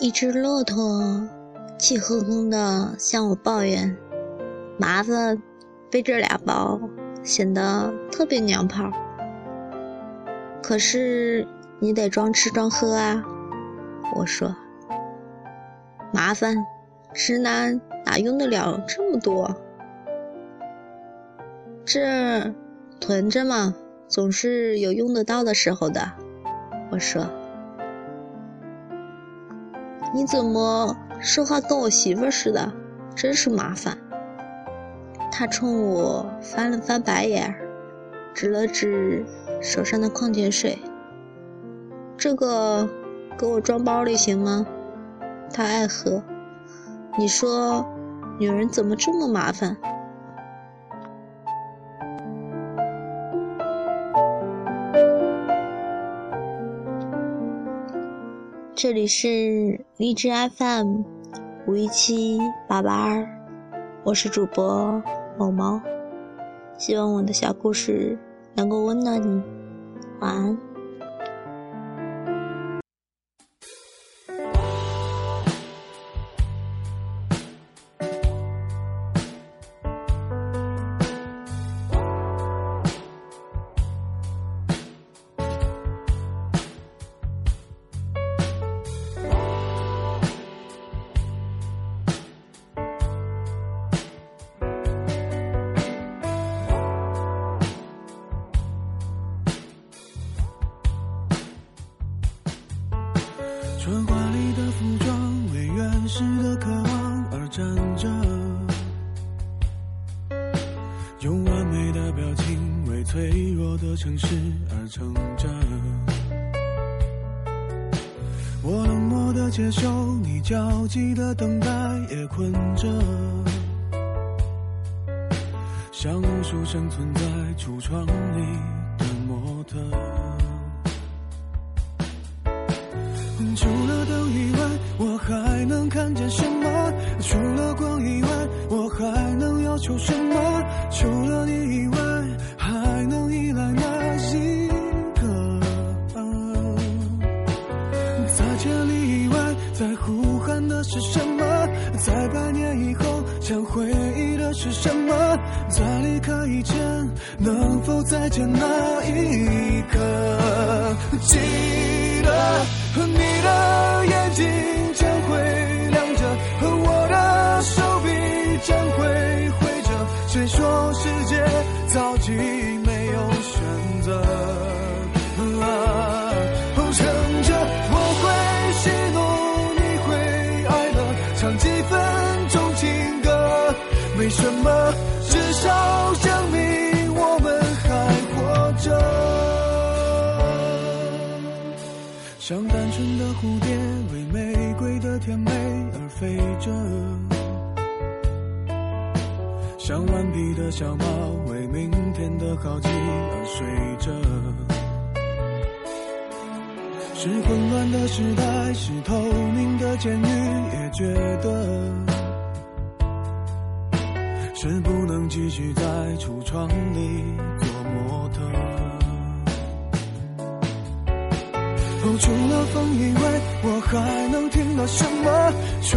一只骆驼气哼哼地向我抱怨：“麻烦背这俩包，显得特别娘炮。可是你得装吃装喝啊。”我说：“麻烦，直男哪用得了这么多？这囤着嘛，总是有用得到的时候的。”我说。你怎么说话跟我媳妇似的？真是麻烦。他冲我翻了翻白眼，指了指手上的矿泉水。这个给我装包里行吗？他爱喝。你说，女人怎么这么麻烦？这里是荔枝 FM 五一七八八二，我是主播某猫，希望我的小故事能够温暖你，晚安。站着；用完美的表情，为脆弱的城市而撑着。我冷漠的接受，你焦急的等待，也困着。像无数生存在橱窗里的模特。除了灯以外，我还能看见什么？除了光以外，我还能要求什么？除了你以外，还能依赖哪一个？在千里以外，在呼喊的是什么？在百年以后，想回忆的是什么？在离开以前，能否再见那一刻？记得。你的眼睛早已没有选择？撑着，我会喜怒，你会哀乐，唱几分钟情歌，没什么，至少证明我们还活着。像单纯的蝴蝶，为玫瑰的甜美而飞着；像顽皮的小猫，为明天的好奇而睡着。是混乱的时代，是透明的监狱，也觉得是不能继续在橱窗里做模特。哦除了风以外，我还能听到什么？除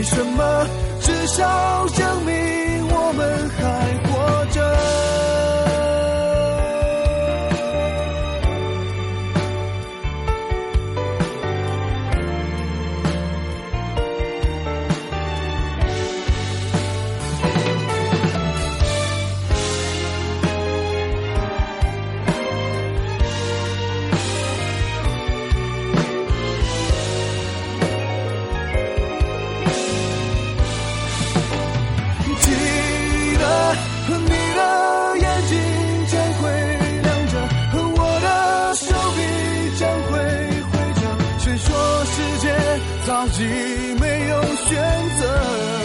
没什么，至少证明我们还活着。你没有选择。